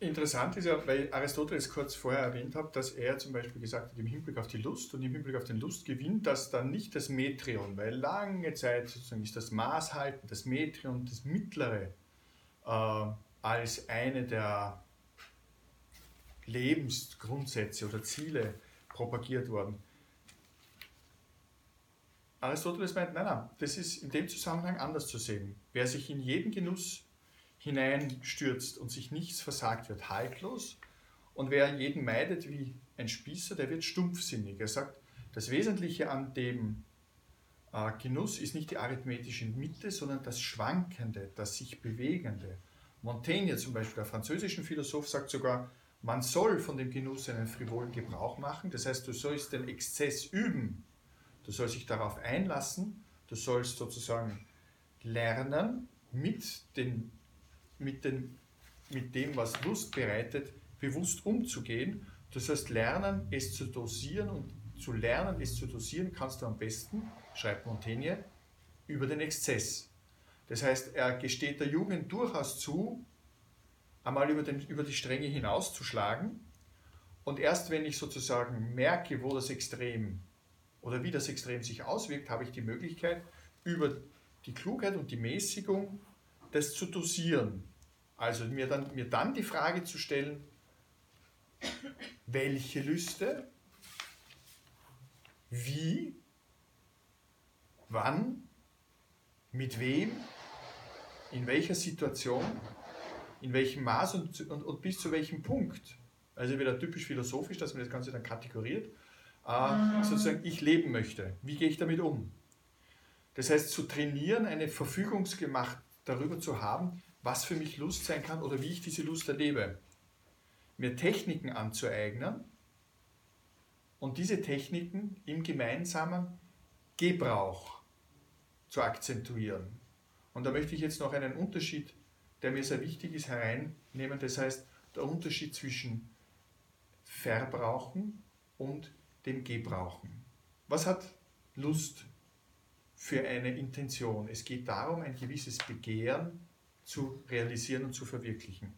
Interessant ist ja, weil Aristoteles kurz vorher erwähnt hat, dass er zum Beispiel gesagt hat, im Hinblick auf die Lust und im Hinblick auf den Lustgewinn, dass dann nicht das Metrion, weil lange Zeit sozusagen ist das Maßhalten, das Metrion, das Mittlere, äh, als eine der Lebensgrundsätze oder Ziele propagiert worden. Aristoteles meint, nein, nein, das ist in dem Zusammenhang anders zu sehen. Wer sich in jeden Genuss hineinstürzt und sich nichts versagt, wird haltlos. Und wer jeden meidet wie ein Spießer, der wird stumpfsinnig. Er sagt, das Wesentliche an dem äh, Genuss ist nicht die arithmetische Mitte, sondern das Schwankende, das sich Bewegende. Montaigne zum Beispiel, der französische Philosoph, sagt sogar, man soll von dem Genuss einen frivolen Gebrauch machen. Das heißt, du sollst den Exzess üben. Du sollst dich darauf einlassen. Du sollst sozusagen lernen, mit den mit, den, mit dem, was Lust bereitet, bewusst umzugehen. Das heißt, lernen, es zu dosieren und zu lernen, es zu dosieren, kannst du am besten, schreibt Montaigne, über den Exzess. Das heißt, er gesteht der Jugend durchaus zu, einmal über, den, über die Stränge hinauszuschlagen. Und erst wenn ich sozusagen merke, wo das Extrem oder wie das Extrem sich auswirkt, habe ich die Möglichkeit, über die Klugheit und die Mäßigung das zu dosieren. Also mir dann, mir dann die Frage zu stellen, welche Lüste, wie, wann, mit wem, in welcher Situation, in welchem Maß und, und, und bis zu welchem Punkt. Also wieder typisch philosophisch, dass man das Ganze dann kategoriert. Äh, mhm. sozusagen, ich leben möchte. Wie gehe ich damit um? Das heißt, zu trainieren, eine Verfügungsgemacht darüber zu haben, was für mich Lust sein kann oder wie ich diese Lust erlebe. Mir Techniken anzueignen und diese Techniken im gemeinsamen Gebrauch zu akzentuieren. Und da möchte ich jetzt noch einen Unterschied, der mir sehr wichtig ist, hereinnehmen. Das heißt, der Unterschied zwischen Verbrauchen und dem Gebrauchen. Was hat Lust für eine Intention? Es geht darum, ein gewisses Begehren zu realisieren und zu verwirklichen.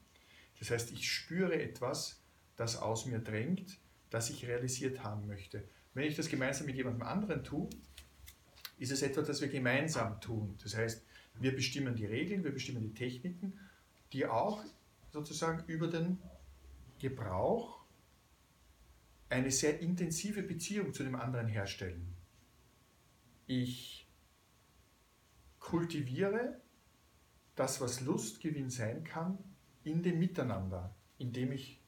Das heißt, ich spüre etwas, das aus mir drängt, das ich realisiert haben möchte. Wenn ich das gemeinsam mit jemandem anderen tue, ist es etwas, das wir gemeinsam tun. Das heißt, wir bestimmen die Regeln, wir bestimmen die Techniken, die auch sozusagen über den Gebrauch eine sehr intensive Beziehung zu dem anderen herstellen. Ich kultiviere das, was Lustgewinn sein kann, in dem Miteinander, indem ich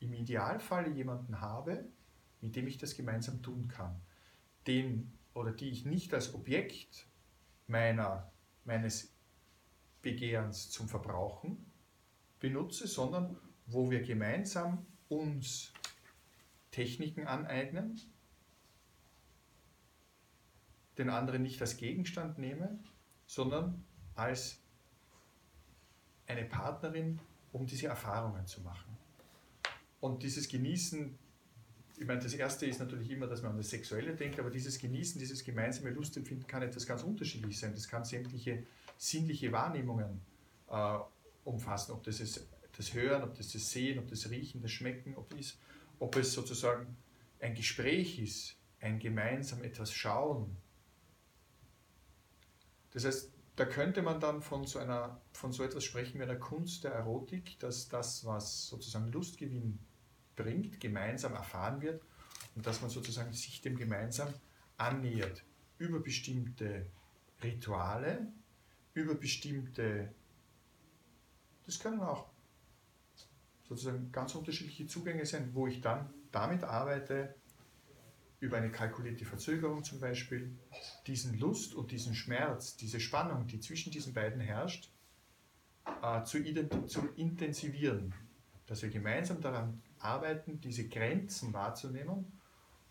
im Idealfall jemanden habe, mit dem ich das gemeinsam tun kann, den oder die ich nicht als Objekt meiner, meines Begehrens zum Verbrauchen benutze, sondern wo wir gemeinsam uns Techniken aneignen, den anderen nicht als Gegenstand nehme, sondern als eine Partnerin, um diese Erfahrungen zu machen. Und dieses Genießen, ich meine, das erste ist natürlich immer, dass man an das Sexuelle denkt, aber dieses Genießen, dieses gemeinsame Lustempfinden kann etwas ganz unterschiedlich sein. Das kann sämtliche sinnliche Wahrnehmungen äh, umfassen, ob das ist das Hören, ob das das Sehen, ob das Riechen, das Schmecken, ob, ist, ob es sozusagen ein Gespräch ist, ein gemeinsam etwas schauen. Das heißt, da könnte man dann von so, einer, von so etwas sprechen wie einer Kunst der Erotik, dass das, was sozusagen Lustgewinn bringt, gemeinsam erfahren wird und dass man sozusagen sich dem gemeinsam annähert. Über bestimmte Rituale, über bestimmte, das können auch sozusagen ganz unterschiedliche Zugänge sein, wo ich dann damit arbeite, über eine kalkulierte Verzögerung zum Beispiel, diesen Lust und diesen Schmerz, diese Spannung, die zwischen diesen beiden herrscht, äh, zu, zu intensivieren. Dass wir gemeinsam daran arbeiten, diese Grenzen wahrzunehmen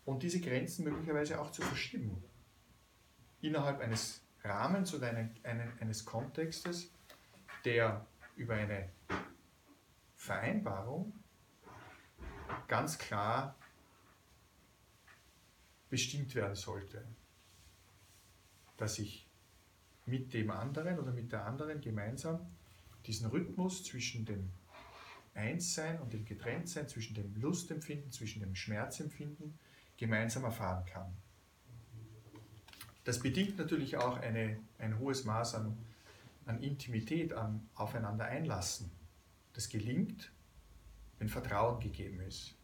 und diese Grenzen möglicherweise auch zu verschieben. Innerhalb eines Rahmens oder eine, eine, eines Kontextes, der über eine Vereinbarung ganz klar bestimmt werden sollte. Dass ich mit dem anderen oder mit der anderen gemeinsam diesen Rhythmus zwischen dem Einssein und dem Getrenntsein, zwischen dem Lustempfinden, zwischen dem Schmerzempfinden gemeinsam erfahren kann. Das bedingt natürlich auch eine, ein hohes Maß an, an Intimität, an Aufeinander einlassen. Das gelingt, wenn Vertrauen gegeben ist.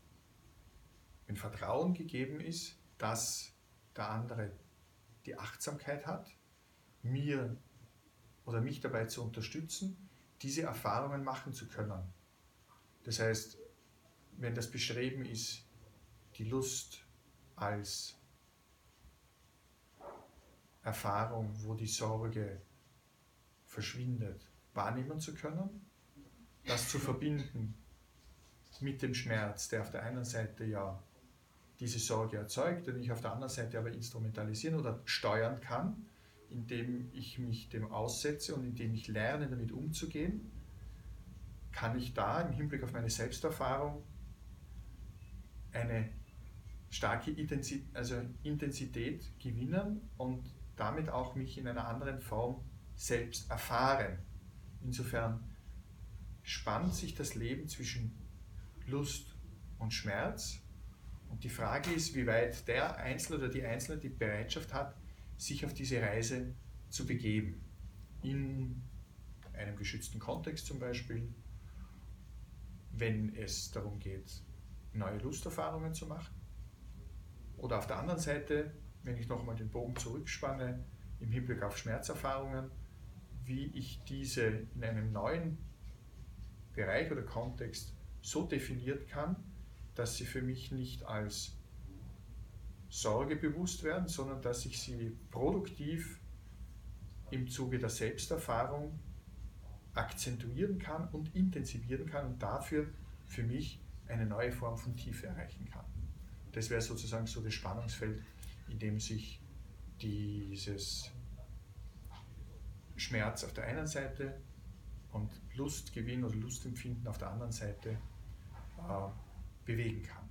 Wenn Vertrauen gegeben ist, dass der andere die Achtsamkeit hat, mir oder mich dabei zu unterstützen, diese Erfahrungen machen zu können. Das heißt, wenn das Bestreben ist, die Lust als Erfahrung, wo die Sorge verschwindet, wahrnehmen zu können, das zu verbinden mit dem Schmerz, der auf der einen Seite ja diese Sorge erzeugt, den ich auf der anderen Seite aber instrumentalisieren oder steuern kann, indem ich mich dem aussetze und indem ich lerne, damit umzugehen, kann ich da im Hinblick auf meine Selbsterfahrung eine starke Intensität, also Intensität gewinnen und damit auch mich in einer anderen Form selbst erfahren. Insofern spannt sich das Leben zwischen Lust und Schmerz. Und die Frage ist, wie weit der Einzelne oder die Einzelne die Bereitschaft hat, sich auf diese Reise zu begeben. In einem geschützten Kontext zum Beispiel, wenn es darum geht, neue Lusterfahrungen zu machen. Oder auf der anderen Seite, wenn ich nochmal den Bogen zurückspanne, im Hinblick auf Schmerzerfahrungen, wie ich diese in einem neuen Bereich oder Kontext so definiert kann, dass sie für mich nicht als Sorge bewusst werden, sondern dass ich sie produktiv im Zuge der Selbsterfahrung akzentuieren kann und intensivieren kann und dafür für mich eine neue Form von Tiefe erreichen kann. Das wäre sozusagen so das Spannungsfeld, in dem sich dieses Schmerz auf der einen Seite und Lustgewinn oder Lustempfinden auf der anderen Seite äh, bewegen kann.